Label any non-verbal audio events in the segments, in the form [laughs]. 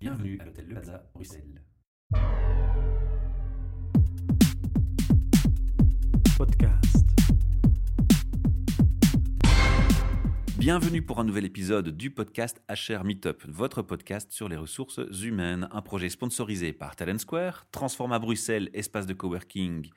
Bienvenue à l'hôtel Le Plaza, Bruxelles. Podcast. Bienvenue pour un nouvel épisode du podcast HR Meetup, votre podcast sur les ressources humaines, un projet sponsorisé par Talent Square, Transforma Bruxelles, espace de coworking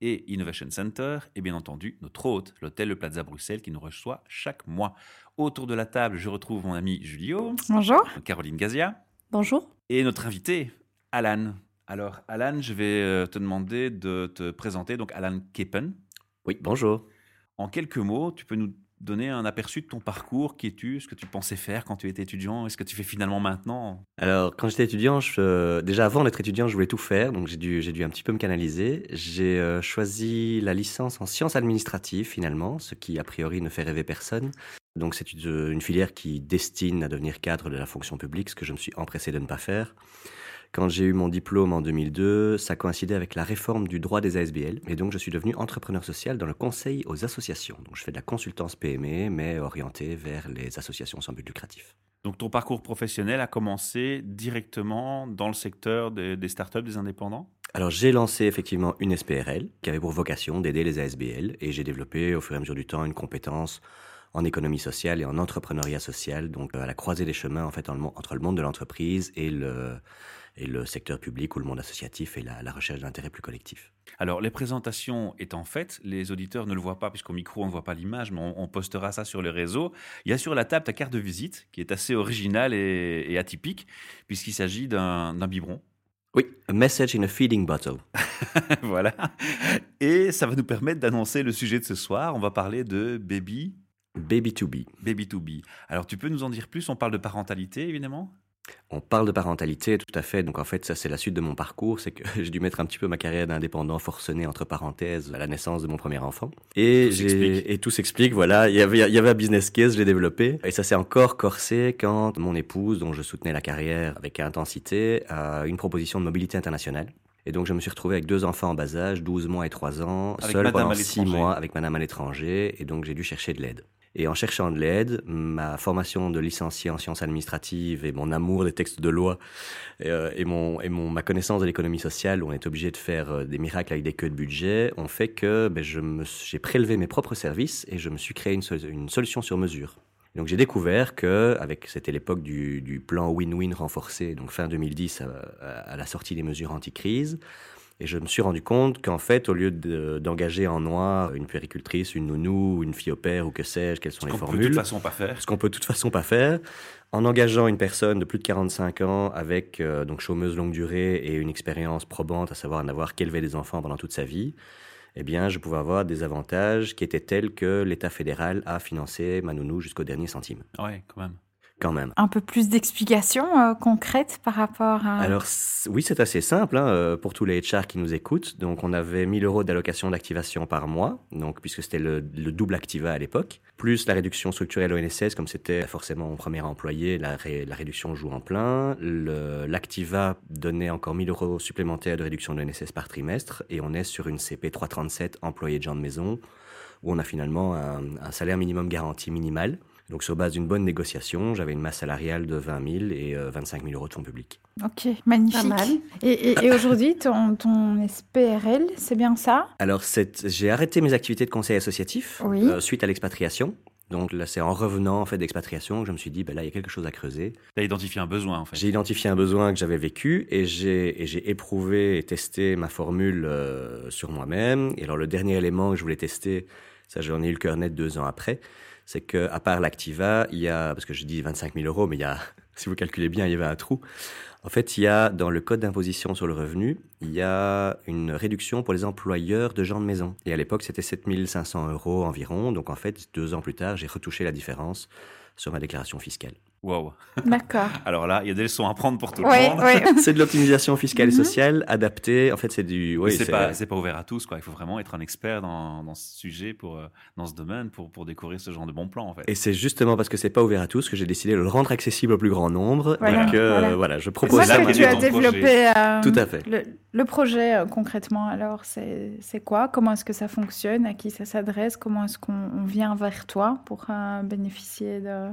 et Innovation Center, et bien entendu notre hôte, l'hôtel Le Plaza Bruxelles, qui nous reçoit chaque mois. Autour de la table, je retrouve mon ami Julio, Bonjour. Caroline Gazia Bonjour. et notre invité, Alan. Alors, Alan, je vais euh, te demander de te présenter. Donc, Alan Keppen. Oui, bonjour. En quelques mots, tu peux nous donner un aperçu de ton parcours, qui es-tu, ce que tu pensais faire quand tu étais étudiant, et ce que tu fais finalement maintenant? Alors, quand j'étais étudiant, euh, déjà avant d'être étudiant, je voulais tout faire, donc j'ai dû, dû un petit peu me canaliser. J'ai euh, choisi la licence en sciences administratives finalement, ce qui a priori ne fait rêver personne. Donc c'est une, une filière qui destine à devenir cadre de la fonction publique, ce que je me suis empressé de ne pas faire. Quand j'ai eu mon diplôme en 2002, ça coïncidait avec la réforme du droit des ASBL, et donc je suis devenu entrepreneur social dans le conseil aux associations. Donc je fais de la consultance PME, mais orientée vers les associations sans but lucratif. Donc, ton parcours professionnel a commencé directement dans le secteur des, des startups, des indépendants? Alors j'ai lancé effectivement une SPRL qui avait pour vocation d'aider les ASBL et j'ai développé au fur et à mesure du temps une compétence en économie sociale et en entrepreneuriat social, donc euh, à la croisée des chemins en fait en le mon- entre le monde de l'entreprise et le, et le secteur public ou le monde associatif et la, la recherche d'intérêts plus collectifs. Alors, les présentations étant faites, les auditeurs ne le voient pas, puisqu'au micro, on ne voit pas l'image, mais on, on postera ça sur les réseaux. Il y a sur la table ta carte de visite, qui est assez originale et, et atypique, puisqu'il s'agit d'un d'un biberon. Oui, a message in a feeding bottle. [laughs] voilà. Et ça va nous permettre d'annoncer le sujet de ce soir. On va parler de baby, Baby to be. baby to be. Alors, tu peux nous en dire plus? On parle de parentalité, évidemment? On parle de parentalité, tout à fait. Donc en fait, ça c'est la suite de mon parcours, c'est que [laughs] j'ai dû mettre un petit peu ma carrière d'indépendant forcené entre parenthèses à la naissance de mon premier enfant. Et Tout s'explique. j'ai et tout s'explique. Voilà, il y avait il y avait un business case, je l'ai développé. Et ça s'est encore corsé quand mon épouse, dont je soutenais la carrière avec intensité, a une proposition de mobilité internationale. Et donc je me suis retrouvé avec deux enfants en bas âge, 12 mois et 3 ans, Avec seul madame pendant à 6 l'étranger. mois avec madame à l'étranger. Et donc j'ai dû chercher de l'aide. Et en cherchant de l'aide, ma formation de licencié en sciences administratives et mon amour des textes de loi euh, et, mon, et mon, ma connaissance de l'économie sociale, où on est obligé de faire euh, des miracles avec des queues de budget, ont fait que ben, j'ai prélevé mes propres services et je me suis créé une, une solution sur mesure. Donc j'ai découvert que, avec c'était l'époque du, du plan win-win renforcé, donc fin 2010 à, à- à la sortie des mesures anti-crise, et je me suis rendu compte qu'en fait, au lieu de- d'engager en noir une puéricultrice, une nounou, une fille au père ou que sais-je, quelles sont les Qu'on peut de formules, toute façon pas faire. ce qu'on peut de toute façon pas faire, en engageant une personne de plus de 45 ans avec euh, donc chômeuse longue durée et une expérience probante, à savoir n'avoir qu'élevé des enfants pendant toute sa vie, eh bien, je pouvais avoir des avantages qui étaient tels que l'État fédéral a financé ma nounou jusqu'au dernier centime, Ouais, quand même. Quand même. Un peu plus d'explications euh, concrètes par rapport à... Alors oui, c'est assez simple hein, euh, pour tous les HR qui nous écoutent. Donc on avait 1000 euros d'allocation d'activation par mois, donc puisque c'était le, le double activa à l'époque, plus la réduction structurelle au NSS, comme c'était forcément mon premier employé, la, ré- la réduction joue en plein. Le- L'activa donnait encore 1000 euros supplémentaires de réduction de NSS par trimestre, et on est sur une CP 337 employé de gens de maison, où on a finalement un, un salaire minimum garanti minimal. Donc sur base d'une bonne négociation, j'avais une masse salariale de 20 000 et euh, 25 000 euros de fonds publics. Ok, magnifique. Pas mal. Et, et- et aujourd'hui, ton, ton SPRL, c'est bien ça? Alors, j'ai arrêté mes activités de conseil associatif Oui. euh, suite à l'expatriation. Donc là, c'est en revenant en fait d'expatriation que je me suis dit, ben là, il y a quelque chose à creuser. Tu as identifié un besoin, en fait. J'ai identifié un besoin que j'avais vécu et j'ai et j'ai éprouvé et testé ma formule euh, sur moi-même. Et alors, le dernier élément que je voulais tester, ça j'en ai eu le cœur net deux ans après, c'est que à part l'Activa, il y a, parce que je dis 25 000 euros, mais il y a, [laughs] si vous calculez bien, il y avait un trou. En fait, il y a dans le code d'imposition sur le revenu, il y a une réduction pour les employeurs de gens de maison. Et à l'époque, c'était 7500 euros environ. Donc en fait, deux ans plus tard, j'ai retouché la différence sur ma déclaration fiscale. Wow. D'accord. [laughs] Alors là, il y a des leçons à prendre pour tout le monde. [laughs] c'est de l'optimisation fiscale et Mhm. sociale adaptée. En fait, c'est du. Mais Oui, c'est pas, c'est pas ouvert à tous, quoi. Il faut vraiment être un expert dans, dans ce sujet, pour, euh, dans ce domaine, pour, pour découvrir ce genre de bons plans, en fait. Et c'est justement parce que c'est pas ouvert à tous que j'ai décidé de le rendre accessible au plus grand nombre Voilà, et que euh, voilà. voilà, je C'est propose ça. que tu tu as développé. euh, Tout à fait. Le, le projet, euh, concrètement, alors, c'est c'est quoi? Comment est-ce que ça fonctionne? À qui ça s'adresse? Comment est-ce qu'on on vient vers toi pour euh, bénéficier de...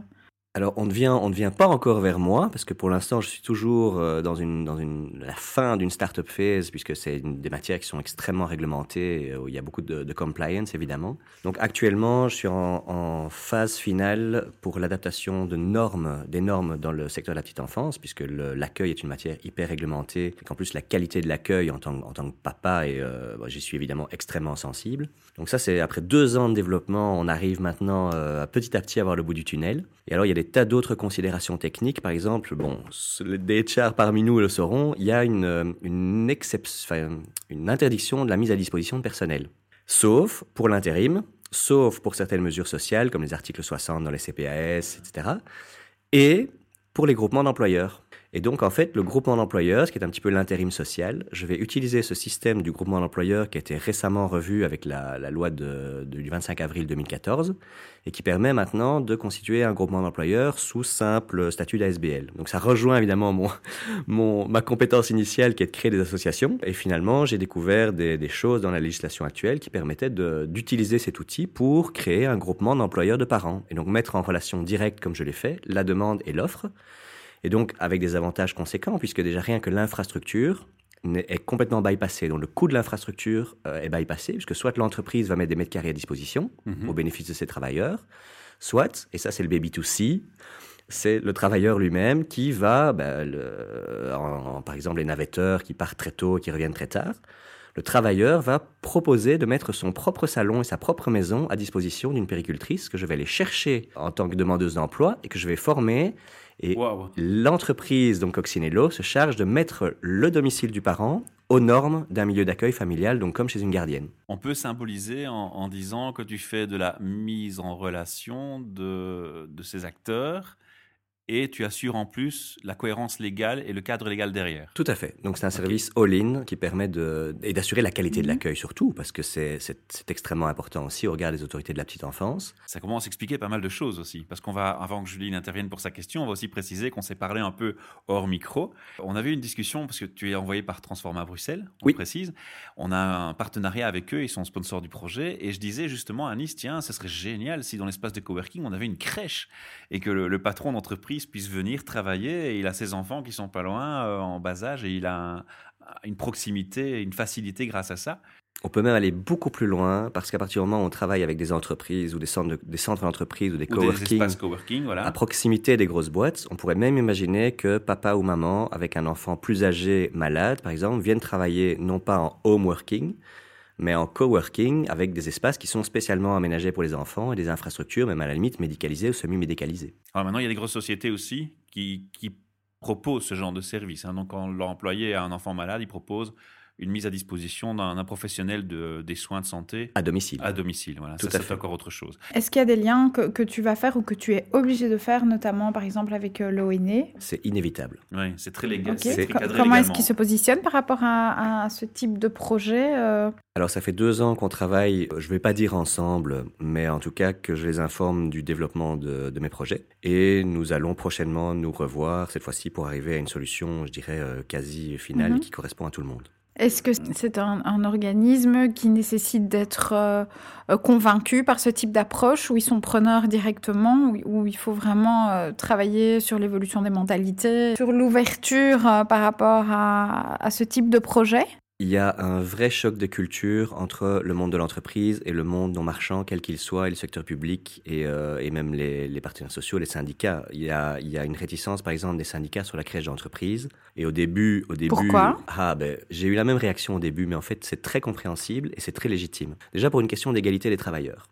alors, on ne vient, on ne vient pas encore vers moi, parce que pour l'instant, je suis toujours euh, dans, une, dans une, la fin d'une startup phase, puisque c'est des matières qui sont extrêmement réglementées, euh, où il y a beaucoup de, compliance, évidemment. Donc, actuellement, je suis en, phase finale pour l'adaptation de normes, des normes dans le secteur de la petite enfance, puisque l'accueil est une matière hyper réglementée, et qu'en plus, la qualité de l'accueil en tant, en tant que papa, et euh, j'y suis évidemment extrêmement sensible. Donc ça, c'est après deux ans de développement, on arrive maintenant petit à petit à voir le bout du tunnel. Et alors, il y a des tas d'autres considérations techniques. Par exemple, bon, des HR parmi nous le sauront, il y a une, euh, une, interdiction de la mise à disposition de personnel. Sauf pour l'intérim, sauf pour certaines mesures sociales, comme les articles 60 dans les CPAS, etc. Et pour les groupements d'employeurs. Et donc, en fait, le groupement d'employeurs, ce qui est un petit peu l'intérim social, je vais utiliser ce système du groupement d'employeurs qui a été récemment revu avec la, loi du 25 avril 2014 et qui permet maintenant de constituer un groupement d'employeurs sous simple statut d'ASBL. Donc, ça rejoint évidemment mon, mon, ma compétence initiale qui est de créer des associations. Et finalement, j'ai découvert des, des, choses dans la législation actuelle qui permettaient d'utiliser cet outil pour créer un groupement d'employeurs de parents et donc mettre en relation directe, comme je l'ai fait, la demande et l'offre et donc avec des avantages conséquents, puisque déjà rien que l'infrastructure est complètement bypassée. Donc le coût de l'infrastructure euh, est bypassé, puisque soit l'entreprise va mettre des mètres carrés à disposition mmh. au bénéfice de ses travailleurs, soit, et ça c'est le baby to see, c'est le travailleur lui-même qui va, ben, le, en, en, par exemple les navetteurs qui partent très tôt, qui reviennent très tard, le travailleur va proposer de mettre son propre salon et sa propre maison à disposition d'une péricultrice que je vais aller chercher en tant que demandeuse d'emploi et que je vais former et wow. l'entreprise, donc Coccinello, se charge de mettre le domicile du parent aux normes d'un milieu d'accueil familial, donc comme chez une gardienne. On peut symboliser en, en, disant que tu fais de la mise en relation de, de ces acteurs et tu assures en plus la cohérence légale et le cadre légal derrière. Tout à fait. Donc c'est un service all-in qui permet de et d'assurer la qualité de l'accueil surtout parce que c'est extrêmement important aussi au regard des autorités de la petite enfance. Ça commence à expliquer pas mal de choses aussi parce qu'on va avant que Julie intervienne pour sa question, on va aussi préciser qu'on s'est parlé un peu hors micro. On avait une discussion parce que tu es envoyé par Transforma Bruxelles, on oui. précise. On a un partenariat avec eux, ils sont sponsors du projet et je disais justement à Nice tiens, ce serait génial si dans l'espace de coworking on avait une crèche et que le, le patron d'entreprise puisse venir travailler. Et il a ses enfants qui sont pas loin, euh, en bas âge, et il a un, une proximité, une facilité grâce à ça. On peut même aller beaucoup plus loin parce qu'à partir du moment où on travaille avec des entreprises ou des centres, de, des centres d'entreprise ou des ou coworking, des coworking voilà. à proximité des grosses boîtes, on pourrait même imaginer que papa ou maman avec un enfant plus âgé malade, par exemple, viennent travailler non pas en home working, mais en coworking avec des espaces qui sont spécialement aménagés pour les enfants et des infrastructures, même à la limite médicalisées ou semi-médicalisées. Alors maintenant, il y a des grosses sociétés aussi qui, proposent ce genre de service. Hein. Donc, quand l'employé a un enfant malade, il propose une mise à disposition d'un professionnel de, des soins de santé à domicile. À domicile, voilà. Tout ça, fait. encore autre chose. Est-ce qu'il y a des liens que, que, tu vas faire ou que tu es obligé de faire, notamment par exemple avec euh, l'ONE C'est inévitable. Oui, c'est très légal. Okay. Très Comment est-ce qu'il se positionne par rapport à, à ce type de projet euh... Alors ça fait deux ans qu'on travaille, je ne vais pas dire ensemble, mais en tout cas que je les informe du développement de, de mes projets. Et nous allons prochainement nous revoir, cette fois-ci pour arriver à une solution, je dirais, euh, quasi finale mm -hmm. et qui correspond à tout le monde. Est-ce que c'est un, organisme qui nécessite d'être euh, convaincu par ce type d'approche, où ils sont preneurs directement, où, il faut vraiment euh, travailler sur l'évolution des mentalités, sur l'ouverture euh, par rapport à, ce type de projet? Il y a un vrai choc de culture entre le monde de l'entreprise et le monde non marchand, quel qu'il soit, et le secteur public et, euh, et même les, les, partenaires sociaux, les syndicats. Il y, a, il y a une réticence, par exemple, des syndicats sur la crèche d'entreprise. Et au début, au début, Pourquoi? Ah ben, j'ai eu la même réaction au début, mais en fait, c'est très compréhensible et c'est très légitime. Déjà pour une question d'égalité des travailleurs.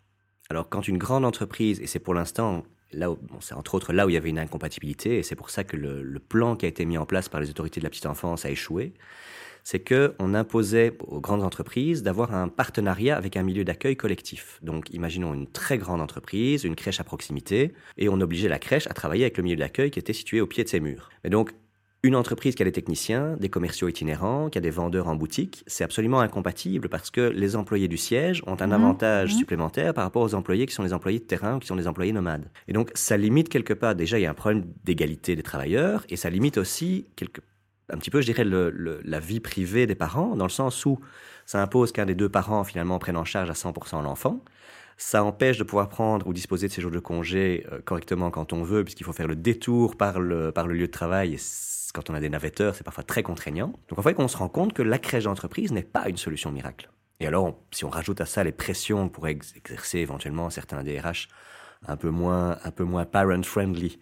Alors, quand une grande entreprise, et c'est pour l'instant là où, bon, c'est entre autres là où il y avait une incompatibilité, et c'est pour ça que le, le plan qui a été mis en place par les autorités de la petite enfance a échoué c'est qu'on imposait aux grandes entreprises d'avoir un partenariat avec un milieu d'accueil collectif. Donc, imaginons une très grande entreprise, une crèche à proximité, et on obligeait la crèche à travailler avec le milieu d'accueil qui était situé au pied de ses murs. Mais donc, une entreprise qui a des techniciens, des commerciaux itinérants, qui a des vendeurs en boutique, c'est absolument incompatible parce que les employés du siège ont un mmh, avantage mmh. supplémentaire par rapport aux employés qui sont les employés de terrain ou qui sont les employés nomades. Et donc, ça limite quelque part, déjà, il y a un problème d'égalité des travailleurs et ça limite aussi quelque un petit peu, je dirais, le, la vie privée des parents, dans le sens où ça impose qu'un des deux parents, finalement, prenne en charge à 100% l'enfant, Ça empêche de pouvoir prendre ou disposer de ces jours de congé euh, correctement quand on veut, puisqu'il faut faire le détour par le, par le lieu de travail. Et quand on a des navetteurs, c'est parfois très contraignant. Donc en fait, on se rend compte que la crèche d'entreprise n'est pas une solution miracle. Et alors, si on rajoute à ça les pressions que pourraient exercer éventuellement certains DRH un peu moins, un peu moins parent-friendly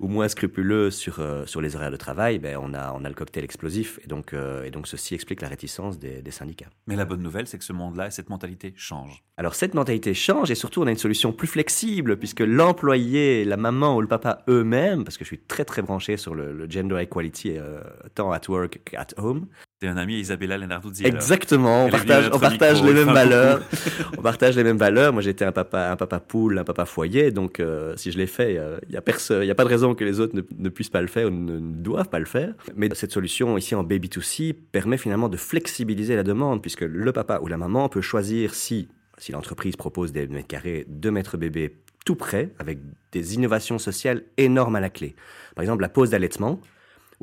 ou moins scrupuleux sur, euh, sur les horaires de travail, ben on, a, on a le cocktail explosif. Et donc, euh, et donc ceci explique la réticence des, des syndicats. Mais la bonne nouvelle, c'est que ce monde-là et cette mentalité changent. Alors cette mentalité change et surtout on a une solution plus flexible puisque l'employé, la maman ou le papa eux-mêmes, parce que je suis très très branché sur le, gender equality euh, tant at work qu'at home, T'es un ami Isabella Lenarduzzi. Exactement, on partage, on partage les mêmes valeurs. [laughs] on partage les mêmes valeurs. Moi, j'étais un papa, un papa poule, un papa foyer, donc euh, si je l'ai fait, il n'y a, a, a pas de raison que les autres ne, ne, puissent pas le faire ou ne, ne, doivent pas le faire. Mais cette solution ici en baby to c permet finalement de flexibiliser la demande, puisque le papa ou la maman peut choisir si, si l'entreprise propose des mètres carrés, de mettre bébé tout près, avec des innovations sociales énormes à la clé. Par exemple, la pause d'allaitement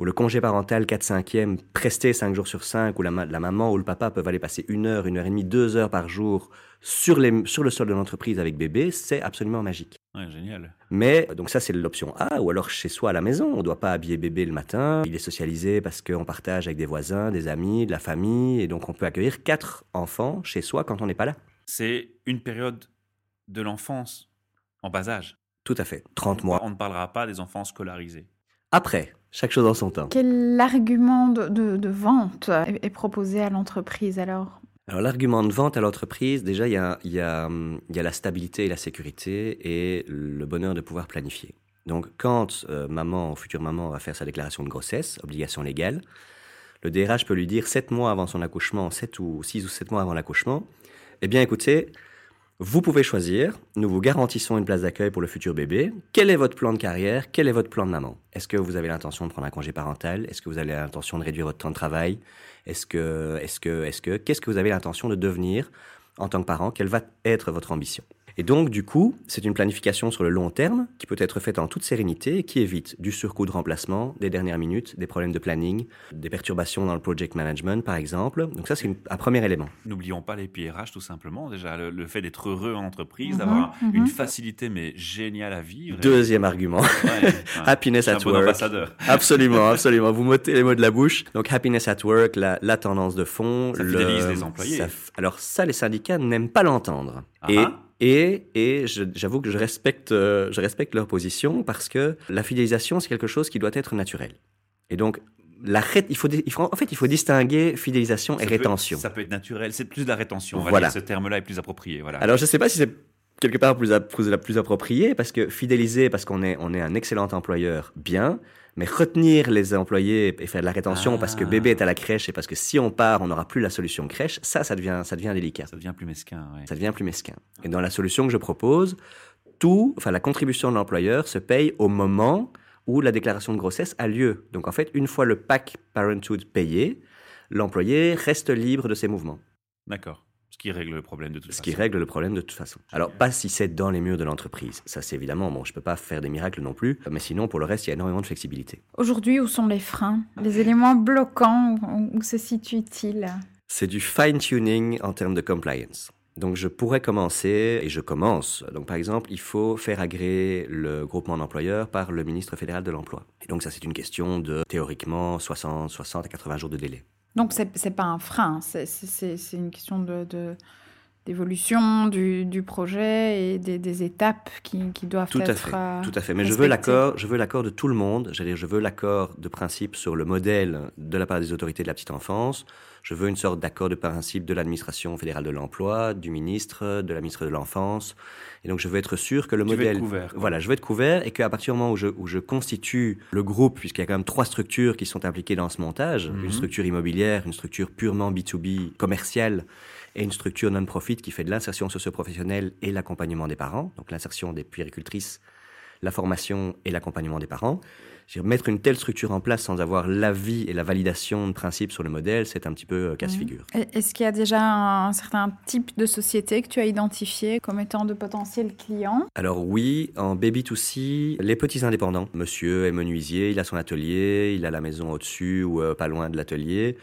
ou le congé parental 4-5e presté 5 jours sur 5, où la, la, maman ou le papa peuvent aller passer une heure, une heure et demie, deux heures par jour sur, les, sur le sol de l'entreprise avec bébé, c'est absolument magique. Ouais, génial. Mais, donc ça c'est l'option A, ou alors chez soi à la maison, on ne doit pas habiller bébé le matin, il est socialisé parce qu'on partage avec des voisins, des amis, de la famille, et donc on peut accueillir quatre enfants chez soi quand on n'est pas là. C'est une période de l'enfance en bas âge. Tout à fait, 30 mois. On ne parlera pas des enfants scolarisés. Après, chaque chose en son temps. Quel argument de, de, de vente est, est, proposé à l'entreprise alors? Alors l'argument de vente à l'entreprise, déjà, il y a, y, a, y a la stabilité et la sécurité et le bonheur de pouvoir planifier. Donc quand euh, maman ou future maman va faire sa déclaration de grossesse, obligation légale, le DRH peut lui dire 7 mois avant son accouchement, 7 ou 6 ou 7 mois avant l'accouchement, eh bien écoutez, vous pouvez choisir, nous vous garantissons une place d'accueil pour le futur bébé. Quel est votre plan de carrière? Quel est votre plan de maman? Est-ce que vous avez l'intention de prendre un congé parental? Est-ce que vous avez l'intention de réduire votre temps de travail? Est-ce que, est-ce que, est-ce que, qu'est-ce que vous avez l'intention de devenir en tant que parent? Quelle va être votre ambition? Et donc, du coup, c'est une planification sur le long terme qui peut être faite en toute sérénité et qui évite du surcoût de remplacement, des dernières minutes, des problèmes de planning, des perturbations dans le project management, par exemple. Donc ça, c'est un premier élément. N'oublions pas les PRH, tout simplement. Déjà, le, le fait d'être heureux en entreprise, mm -hmm, d'avoir mm -hmm. une facilité, mais géniale à vivre. Deuxième argument. Ouais, ouais. [laughs] happiness at bon work. ambassadeur. Absolument, [laughs] absolument. Vous m'ôtez les mots de la bouche. Donc, happiness at work, la, la tendance de fond. Ça fidélise les employés. Ça, alors ça, les syndicats n'aiment pas l'entendre. Ah Et ah. Et, et j'avoue que je respecte, euh, je respecte leur position parce que la fidélisation, c'est quelque chose qui doit être naturel. Et donc, la il faut, il faut, en fait, il faut distinguer fidélisation ça et peut, rétention. Ça peut être naturel, c'est plus de la rétention. On va voilà. dire ce terme-là est plus approprié. Voilà. Alors, je ne sais pas si c'est quelque part plus, plus, plus approprié parce que fidéliser, parce qu'on est, on est un excellent employeur, bien. Mais retenir les employés et faire de la rétention ah. parce que bébé est à la crèche et parce que si on part, on n'aura plus la solution crèche, ça, ça devient, ça devient délicat. Ça devient plus mesquin. Ouais. Ça devient plus mesquin. Et dans la solution que je propose, tout, enfin la contribution de l'employeur se paye au moment où la déclaration de grossesse a lieu. Donc en fait, une fois le pack parenthood payé, l'employé reste libre de ses mouvements. D'accord. Ce qui règle le problème de toute Ce façon. qui règle le problème de toute façon. Alors, pas si c'est dans les murs de l'entreprise. Ça, c'est évidemment, bon, je peux pas faire des miracles non plus, mais sinon, pour le reste, il y a énormément de flexibilité. Aujourd'hui, où sont les freins? Les éléments bloquants, où, où se situent-ils? C'est du fine-tuning en termes de compliance. Donc je pourrais commencer, et je commence. Donc par exemple, il faut faire agréer le groupement d'employeurs par le ministre fédéral de l'Emploi. Et donc ça c'est une question de théoriquement 60, 60 à 80 jours de délai. Donc c'est n'est pas un frein, c'est une question de... de d'évolution du, du, projet et des, des étapes qui, qui, doivent tout être à fait, euh, tout à fait. Mais je veux l'accord je veux l'accord de tout le monde. J'allais je veux l'accord de principe sur le modèle de la part des autorités de la petite enfance. Je veux une sorte d'accord de principe de l'administration fédérale de l'emploi du ministre de la ministre de l'enfance. Et donc je veux être sûr que le tu modèle couvert, voilà je veux être couvert et qu'à partir du moment où je, où je constitue le groupe puisqu'il y a quand même trois structures qui sont impliquées dans ce montage mm -hmm. une structure immobilière une structure purement B2B commerciale et une structure non-profit qui fait de l'insertion socio-professionnelle et l'accompagnement des parents, donc l'insertion des puéricultrices, la formation et l'accompagnement des parents. Mettre une telle structure en place sans avoir l'avis et la validation de principe sur le modèle, c'est un petit peu euh, casse-figure. Mmh. Est-ce qu'il y a déjà un certain type de société que tu as identifié comme étant de potentiels clients? Alors oui, en baby-to-c, les petits indépendants. Monsieur est menuisier, il a son atelier, il a la maison au-dessus ou euh, pas loin de l'atelier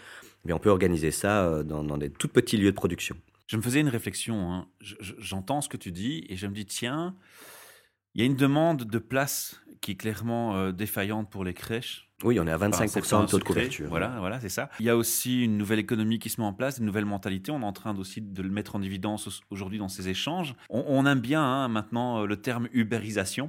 mais on peut organiser ça dans, dans, des tout petits lieux de production. Je me faisais une réflexion. hein. Je- je- J'entends ce que tu dis et je me dis tiens, il y a une demande de place qui est clairement euh, défaillante pour les crèches. Oui, on est à Enfin, c'est 25% pas un de taux de couverture. Voilà, voilà, c'est ça. Il y a aussi une nouvelle économie qui se met en place, une nouvelle mentalité. On est en train aussi de le mettre en évidence au- aujourd'hui dans ces échanges. On, on aime bien hein, maintenant euh, le terme ubérisation.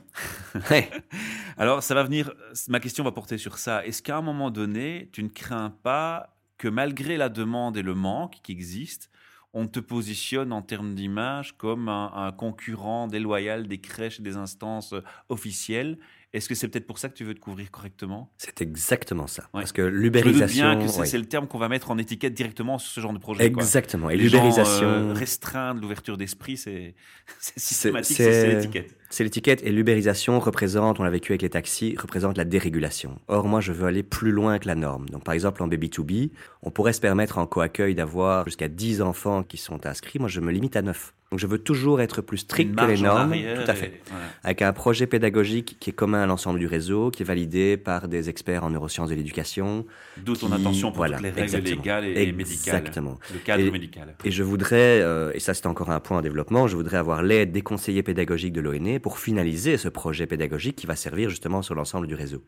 [laughs] Alors, ça va venir. Ma question va porter sur ça. Est-ce qu'à un moment donné, tu ne crains pas que malgré la demande et le manque qui existent, on te positionne en termes d'image comme un, un concurrent déloyal des crèches et des instances euh, officielles Est-ce que c'est peut-être pour ça que tu veux te couvrir correctement? C'est exactement ça. Ouais. Parce que Je me doute l'ubérisation. bien que c'est ouais. le terme qu'on va mettre en étiquette directement sur ce genre de projet. quoi. Exactement. Et l'ubérisation. euh, restreindre l'ouverture d'esprit, c'est [laughs] systématique, c'est l'étiquette. C'est l'étiquette et l'ubérisation représente, on l'a vécu avec les taxis, représente la dérégulation. Or, moi, je veux aller plus loin que la norme. Donc, par exemple, en Baby2B, on pourrait se permettre en co-accueil d'avoir jusqu'à 10 enfants qui sont inscrits. Moi, je me limite à 9. Donc, je veux toujours être plus strict que les normes. Tout à et- fait. Avec un projet pédagogique qui est commun à l'ensemble du réseau, qui est validé par des experts en neurosciences de l'éducation. D'où ton attention pour voilà, toutes les règles exactement. légales et, et médicales. Exactement. Le cadre Et- médical. Et je voudrais, euh, et ça c'est encore un point en développement, je voudrais avoir l'aide des conseillers pédagogiques de l'ONE pour finaliser ce projet pédagogique qui va servir justement sur l'ensemble du réseau.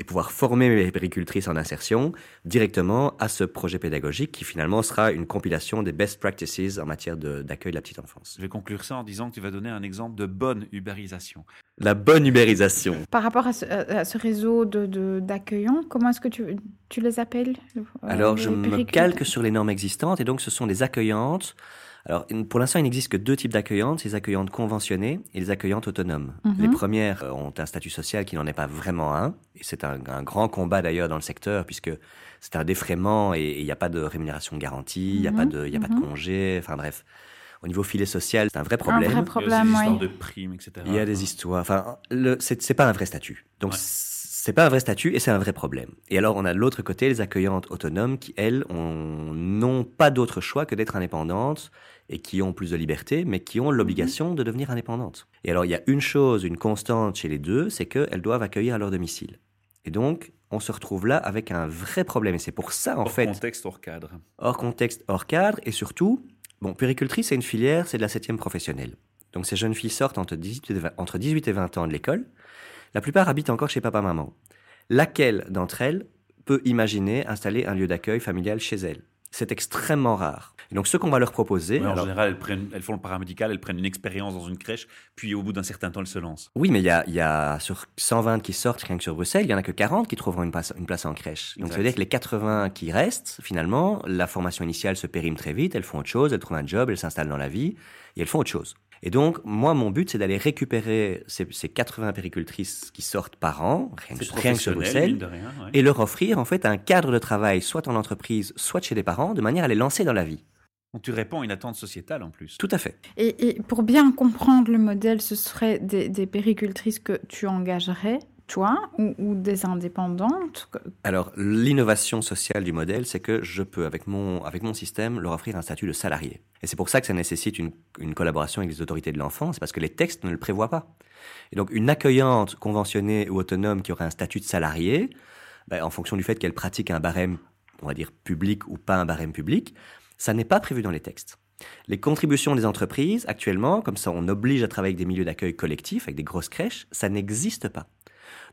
Et pouvoir former les péricultrices en insertion directement à ce projet pédagogique qui finalement sera une compilation des best practices en matière de- d'accueil de, la petite enfance. Je vais conclure ça en disant que tu vas donner un exemple de bonne ubérisation. La bonne ubérisation. Par rapport à ce, à ce réseau de- de- d'accueillants, comment est-ce que tu, tu les appelles euh, Alors, les je me calque sur les normes existantes et donc ce sont des accueillantes. Alors, pour l'instant, il n'existe que deux types d'accueillantes, les accueillantes conventionnées et les accueillantes autonomes. Mhm. Les premières euh, ont un statut social qui n'en est pas vraiment un, et c'est un, un grand combat d'ailleurs dans le secteur, puisque c'est un défraiement et il n'y a pas de rémunération garantie, il n'y a, Mhm, pas de- il y a pas de mhm. congé, enfin bref. Au niveau filet social, c'est un vrai Un problème. vrai Il y a problème, des histoires oui. de primes, etc. Il y a des histoires. Enfin, c'est, pas un vrai statut. Donc, Ouais. c'est pas un vrai statut et c'est un vrai problème. Et alors, on a de l'autre côté les accueillantes autonomes qui, elles, ont- n'ont pas d'autre choix que d'être indépendantes et qui ont plus de liberté, mais qui ont l'obligation de devenir indépendantes. Et alors, il y a une chose, une constante chez les deux, c'est qu'elles doivent accueillir à leur domicile. Et donc, on se retrouve là avec un vrai problème. Et c'est pour ça, en Hors fait, contexte, hors cadre. hors contexte, hors cadre, et surtout, bon, péricultrice, c'est une filière, c'est de la septième professionnelle. Donc ces jeunes filles sortent entre 18 et 20, entre 18 et 20 ans de l'école. La plupart habitent encore chez papa-maman. Laquelle d'entre elles peut imaginer installer un lieu d'accueil familial chez elle? C'est extrêmement rare. Et donc ce qu'on va leur proposer... Ouais, en alors- général, elles, prennent, elles font le paramédical, elles prennent une expérience dans une crèche, puis au bout d'un certain temps, elles se lancent. Oui, mais il y a, y a sur 120 qui sortent rien que sur Bruxelles, il y en a que 40 qui trouveront une place, une place en crèche. Donc Exact. ça veut dire que les 80 qui restent, finalement, la formation initiale se périme très vite, elles font autre chose, elles trouvent un job, elles s'installent dans la vie, et elles font autre chose. Et donc, moi, mon but, c'est d'aller récupérer ces, ces 80 péricultrices qui sortent par an, rien que, rien que sur Bruxelles, de rien. ouais. et leur offrir, en fait, un cadre de travail, soit en entreprise, soit chez les parents, de manière à les lancer dans la vie. Donc tu réponds à une attente sociétale en plus. Tout à fait. Et, et pour bien comprendre le modèle, ce serait des, des péricultrices que tu engagerais, toi, ou, des indépendantes Alors, l'innovation sociale du modèle, c'est que je peux, avec mon, avec mon système, leur offrir un statut de salarié. Et c'est pour ça que ça nécessite une, une collaboration avec les autorités de l'enfant, c'est parce que les textes ne le prévoient pas. Et donc, une accueillante conventionnée ou autonome qui aurait un statut de salarié, ben, en fonction du fait qu'elle pratique un barème, on va dire, public ou pas un barème public, ça n'est pas prévu dans les textes. Les contributions des entreprises, actuellement, comme ça on oblige à travailler avec des milieux d'accueil collectifs, avec des grosses crèches, ça n'existe pas.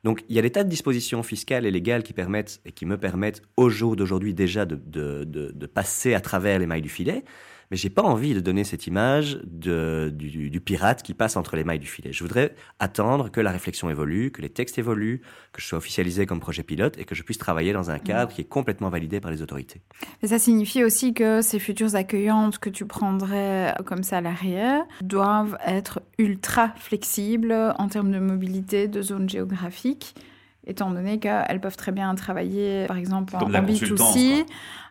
Donc il y a des tas de dispositions fiscales et légales qui permettent et qui me permettent au jour d'aujourd'hui déjà de, de, passer à travers les mailles du filet, mais j'ai pas envie de donner cette image de, du, du pirate qui passe entre les mailles du filet. Je voudrais attendre que la réflexion évolue, que les textes évoluent, que je sois officialisé comme projet pilote et que je puisse travailler dans un cadre qui est complètement validé par les autorités. Mais ça signifie aussi que ces futures accueillantes que tu prendrais comme salariés doivent être ultra flexibles en termes de mobilité, de zone géographique, étant donné qu'elles peuvent très bien travailler, par exemple, en, Comme de la en consultance, B2C,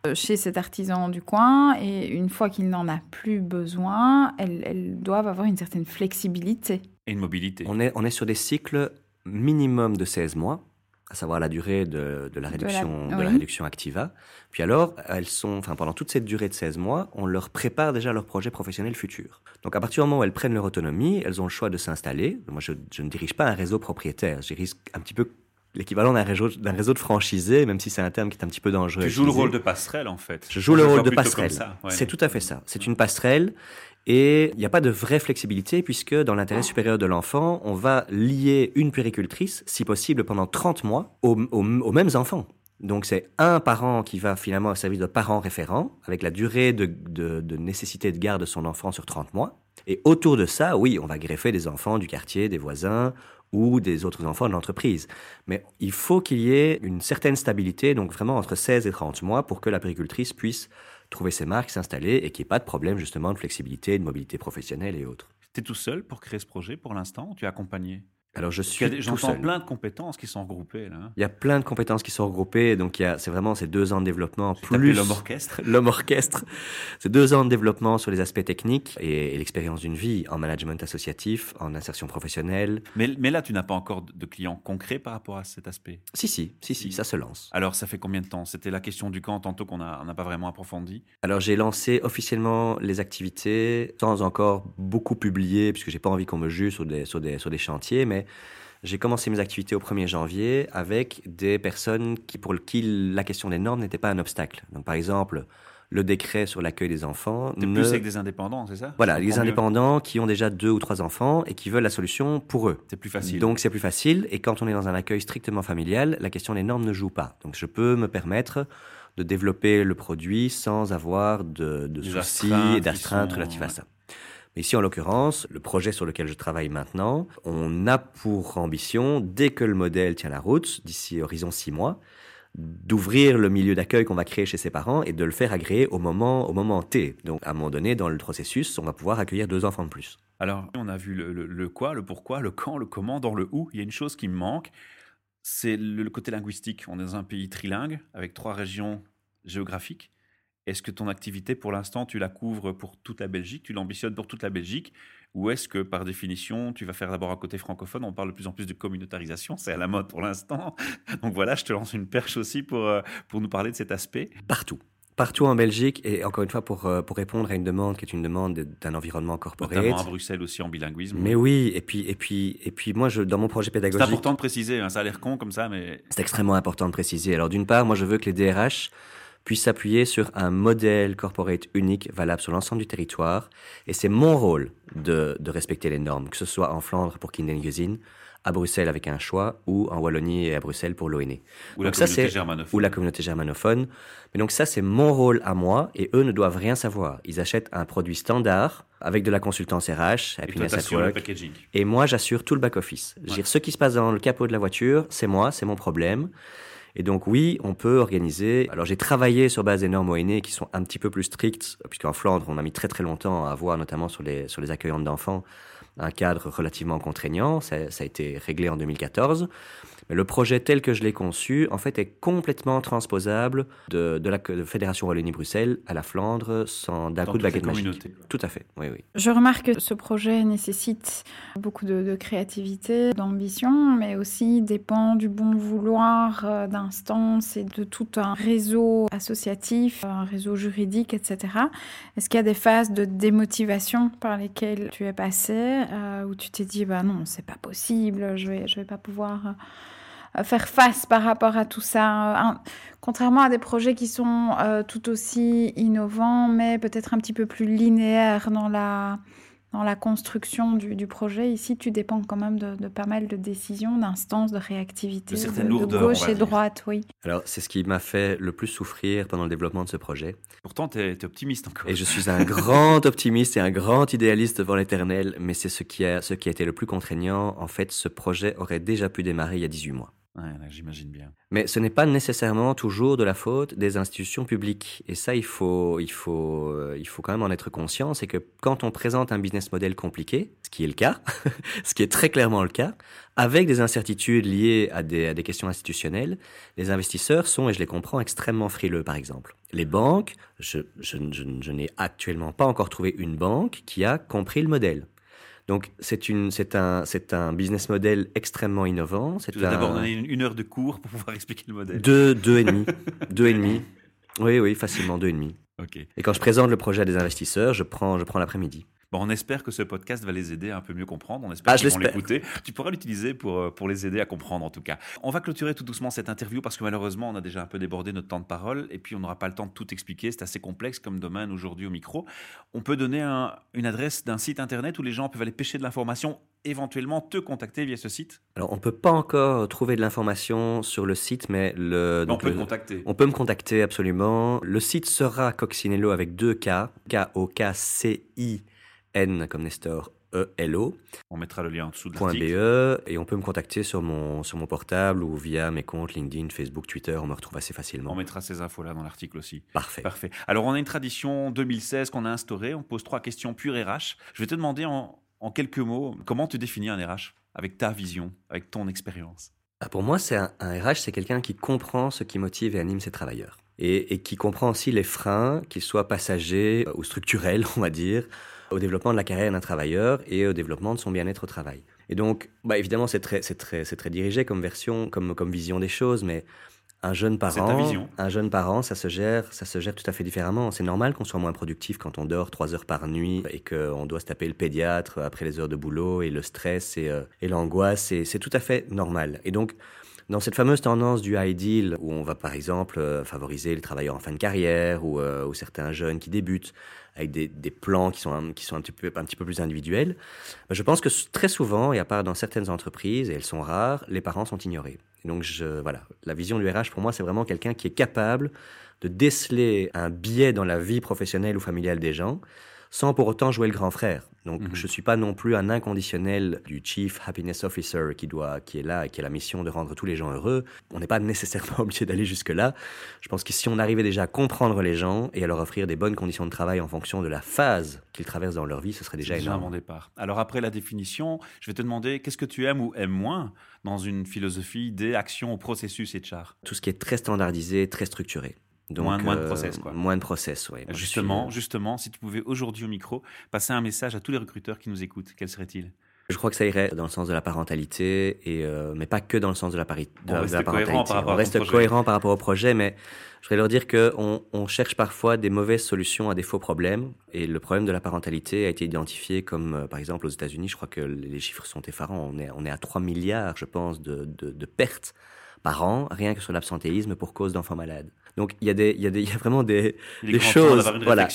euh, chez cet artisan du coin, et une fois qu'il n'en a plus besoin, elles, elles doivent avoir une certaine flexibilité. Et une mobilité. On est, on est sur des cycles minimum de 16 mois, à savoir la durée de, de la réduction, de la, oui. réduction Activa. Puis alors, elles sont, enfin, pendant toute cette durée de 16 mois, on leur prépare déjà leur projet professionnel futur. Donc à partir du moment où elles prennent leur autonomie, elles ont le choix de s'installer. Moi, je, je ne dirige pas un réseau propriétaire, je dirige un petit peu l'équivalent d'un réseau, d'un réseau de franchisés, même si c'est un terme qui est un petit peu dangereux. Tu joues le rôle de passerelle, en fait. Je joue le rôle de passerelle. C'est tout à fait ça. C'est une passerelle. Et il n'y a pas de vraie flexibilité puisque dans l'intérêt supérieur de l'enfant, on va lier une puéricultrice, si possible pendant 30 mois, aux, mêmes enfants. Donc c'est un parent qui va finalement servir de parent référent, avec la durée de, de nécessité de garde de son enfant sur 30 mois. Et autour de ça, oui, on va greffer des enfants du quartier, des voisins, ou des autres enfants de l'entreprise. Mais il faut qu'il y ait une certaine stabilité, donc vraiment entre 16 et 30 mois, pour que la péricultrice puisse trouver ses marques, s'installer et qu'il n'y ait pas de problème justement de flexibilité, de mobilité professionnelle et autres. Tu es tout seul pour créer ce projet pour l'instant? Tu es accompagné? Alors je suis J'entends plein de compétences qui sont regroupées là. Il y a plein de compétences qui sont regroupées, donc il y a, c'est vraiment ces deux ans de développement plus l'homme orchestre. [laughs] l'homme orchestre. C'est deux ans de développement sur les aspects techniques et, l'expérience d'une vie en management associatif, en insertion professionnelle. Mais, mais là, tu n'as pas encore de clients concrets par rapport à cet aspect? Si si si si, ça se lance. Alors ça fait combien de temps? C'était la question du camp tantôt qu'on n'a pas vraiment approfondi. Alors j'ai lancé officiellement les activités sans encore beaucoup publier puisque j'ai pas envie qu'on me juge sur des sur des sur des chantiers, mais j'ai commencé mes activités au 1er janvier avec des personnes qui, pour qui la question des normes n'était pas un obstacle. Donc, par exemple, le décret sur l'accueil des enfants. Ne... plus avec des indépendants, c'est ça? Voilà, les indépendants qui ont déjà deux ou trois enfants et qui veulent la solution pour eux. C'est plus facile. Donc c'est plus facile. Et quand on est dans un accueil strictement familial, la question des normes ne joue pas. Donc je peux me permettre de développer le produit sans avoir de, de soucis et d'astreintes relatives à ça. Ici, en l'occurrence, le projet sur lequel je travaille maintenant, on a pour ambition, dès que le modèle tient la route, d'ici horizon six mois, d'ouvrir le milieu d'accueil qu'on va créer chez ses parents et de le faire agréer au moment, au moment T. Donc, à un moment donné, dans le processus, on va pouvoir accueillir deux enfants de plus. Alors, on a vu le, quoi, le pourquoi, le quand, le comment, dans le où. Il y a une chose qui me manque, c'est le côté linguistique. On est dans un pays trilingue, avec trois régions géographiques. Est-ce que ton activité, pour l'instant, tu la couvres pour toute la Belgique, tu l'ambitionnes pour toute la Belgique Ou est-ce que, par définition, tu vas faire d'abord un côté francophone On parle de plus en plus de communautarisation, c'est à la mode pour l'instant. [laughs] Donc voilà, je te lance une perche aussi pour, euh, pour nous parler de cet aspect. Partout. Partout en Belgique, et encore une fois, pour, euh, pour répondre à une demande qui est une demande d'un environnement corporate. Notamment à Bruxelles aussi en bilinguisme. Mais oui, et puis, et puis, et puis moi, je, dans mon projet pédagogique. C'est important de préciser, hein, ça a l'air con comme ça, mais. C'est extrêmement important de préciser. Alors d'une part, moi, je veux que les DRH puisse s'appuyer sur un modèle corporate unique valable sur l'ensemble du territoire. Et c'est mon rôle de, de, respecter les normes, que ce soit en Flandre pour Kindergezin, à Bruxelles avec un choix, ou en Wallonie et à Bruxelles pour l'ONE. Ou, la communauté germanophone. Ou la communauté germanophone. Mais donc ça, c'est mon rôle à moi, et eux ne doivent rien savoir. Ils achètent un produit standard, avec de la consultance RH, Happiness at Work. Et moi, j'assure tout le back-office. dire Ce qui se passe dans le capot de la voiture, c'est moi, c'est mon problème. Et donc oui, on peut organiser. Alors j'ai travaillé sur base des normes ONE qui sont un petit peu plus strictes, puisqu'en Flandre, on a mis très très longtemps à avoir, notamment sur les, sur les accueillantes d'enfants, un cadre relativement contraignant. Ça, ça, a été réglé en 2014. Mais le projet tel que je l'ai conçu, en fait, est complètement transposable de, de la Fédération Wallonie-Bruxelles à la Flandre sans d'un coup de baguette magique. Tout à fait, oui, oui. Je remarque que ce projet nécessite beaucoup de, créativité, d'ambition, mais aussi dépend du bon vouloir euh, d'instances et de tout un réseau associatif, un réseau juridique, etc. Est-ce qu'il y a des phases de démotivation par lesquelles tu es passé, euh, où tu t'es dit, bah non, c'est pas possible, je vais, je vais pas pouvoir... Faire face par rapport à tout ça. contrairement à des projets qui sont euh, tout aussi innovants, mais peut-être un petit peu plus linéaires dans la, dans la construction du, projet. Ici, tu dépends quand même de, pas mal de décisions, d'instances, de réactivité, de, de, gauche et droite, oui. Alors, c'est ce qui m'a fait le plus souffrir pendant le développement de ce projet. Pourtant, tu es, optimiste encore. Et je suis un grand [laughs] optimiste et un grand idéaliste devant l'éternel, mais c'est ce, qui a, ce qui a été le plus contraignant. En fait, ce projet aurait déjà pu démarrer il y a 18 mois. J'imagine bien. Mais ce n'est pas nécessairement toujours de la faute des institutions publiques. Et ça, il faut, il faut, euh, il faut quand même en être conscient. C'est que quand on présente un business model compliqué, ce qui est le cas, [laughs] ce qui est très clairement le cas, avec des incertitudes liées à des, à des questions institutionnelles, les investisseurs sont, et je les comprends, extrêmement frileux, par exemple. Les banques, je, je, je n'ai actuellement pas encore trouvé une banque qui a compris le modèle. Donc c'est une, c'est un, c'est un business model extrêmement innovant. Tu dois d'abord donner une, heure de cours pour [laughs] pouvoir expliquer le modèle. Deux, deux et demi, deux et demi. Oui, oui, facilement deux et demi. Et quand je présente le projet à des investisseurs, je prends, je prends l'après-midi. Bon, on espère que ce podcast va les aider à un peu mieux comprendre. On espère Ah, qu'ils vont l'écouter. Tu pourras l'utiliser pour, euh, pour les aider à comprendre, en tout cas. On va clôturer tout doucement cette interview parce que malheureusement, on a déjà un peu débordé notre temps de parole et puis on n'aura pas le temps de tout expliquer. C'est assez complexe comme domaine aujourd'hui au micro. On peut donner un- une adresse d'un site internet où les gens peuvent aller pêcher de l'information, éventuellement te contacter via ce site. Alors, on peut pas encore trouver de l'information sur le site, mais le, on peut le- te contacter. on peut me contacter absolument. Le site sera Coccinello avec deux K, K-O-K-C-I-N comme Nestor, E E-L-O, On mettra le lien en dessous de. BE, et on peut me contacter sur mon, sur mon portable ou via mes comptes LinkedIn, Facebook, Twitter, on me retrouve assez facilement. On mettra ces infos-là dans l'article aussi. Parfait. Parfait. Alors, on a une tradition 2016 qu'on a instaurée. On pose trois questions pure RH. Je vais te demander en, en quelques mots comment tu définis un RH avec ta vision, avec ton expérience? Ah, Pour moi, c'est un, un RH, c'est quelqu'un qui comprend ce qui motive et anime ses travailleurs. Et, et qui comprend aussi les freins, qu'ils soient passagers euh, ou structurels, [laughs] on va dire, au développement de la carrière d'un travailleur et au développement de son bien-être au travail. Et donc, bah, évidemment, c'est très, c'est très, c'est très dirigé comme version, comme, comme vision des choses, mais un jeune parent, vision. un jeune parent, ça se gère, ça se gère tout à fait différemment. C'est normal qu'on soit moins productif quand on dort trois heures par nuit et qu'on doit se taper le pédiatre après les heures de boulot et le stress et, euh, et l'angoisse. Et c'est tout à fait normal. Et donc, dans cette fameuse tendance du high deal, où on va par exemple euh, favoriser les travailleurs en fin de carrière ou, euh, ou certains jeunes qui débutent avec des, plans qui sont, un, qui sont un, petit peu, un petit peu plus individuels, je pense que très souvent, et à part dans certaines entreprises, et elles sont rares, les parents sont ignorés. Donc je, voilà, la vision du RH pour moi, c'est vraiment quelqu'un qui est capable de déceler un biais dans la vie professionnelle ou familiale des gens, sans pour autant jouer le grand frère. Donc, Mhm. je ne suis pas non plus un inconditionnel du Chief Happiness Officer qui, doit, qui est là et qui a la mission de rendre tous les gens heureux. On n'est pas nécessairement [laughs] obligé d'aller jusque-là. Je pense que si on arrivait déjà à comprendre les gens et à leur offrir des bonnes conditions de travail en fonction de la phase qu'ils traversent dans leur vie, ce serait déjà C'est déjà un énorme. bon départ. Alors après la définition, je vais te demander qu'est-ce que tu aimes ou aimes moins dans une philosophie des actions au processus HR. Tout ce qui est très standardisé, très structuré. Donc, Moins- moins de euh, process, quoi. Moins de process, oui. Justement, justement, si tu pouvais aujourd'hui au micro passer un message à tous les recruteurs qui nous écoutent, quel serait-il? Je crois que ça irait dans le sens de la parentalité, et, euh, mais pas que dans le sens de la, de On de parentalité. par on reste cohérent par rapport au projet, mais je voudrais leur dire qu'on on cherche parfois des mauvaises solutions à des faux problèmes. Et le problème de la parentalité a été identifié comme, euh, par exemple, aux États-Unis, je crois que les chiffres sont effarants. On est, on est à 3 milliards, je pense, de, de, de pertes par an, rien que sur l'absentéisme pour cause d'enfants malades. Donc il y, a des- il y, a des- [laughs] il y a vraiment des, des choses. une voilà,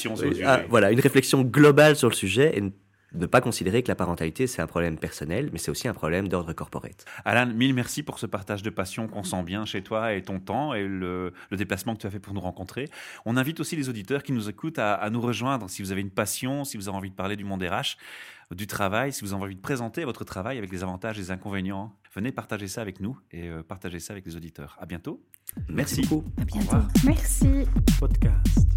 ah, voilà, une réflexion globale sur le sujet et ne- ne pas considérer que la parentalité, c'est un problème personnel, mais c'est aussi un problème d'ordre corporate. Alan, mille merci pour ce partage de passion qu'on sent bien chez toi et ton temps et le, le déplacement que tu as fait pour nous rencontrer. On invite aussi les auditeurs qui nous écoutent à, à nous rejoindre si vous avez une passion, si vous avez envie de parler du monde RH, du travail, si vous avez envie de présenter votre travail avec les avantages et les inconvénients. Venez partager ça avec nous et euh, partager ça avec les auditeurs. À bientôt. Merci. beaucoup. À bientôt. Merci. Podcast.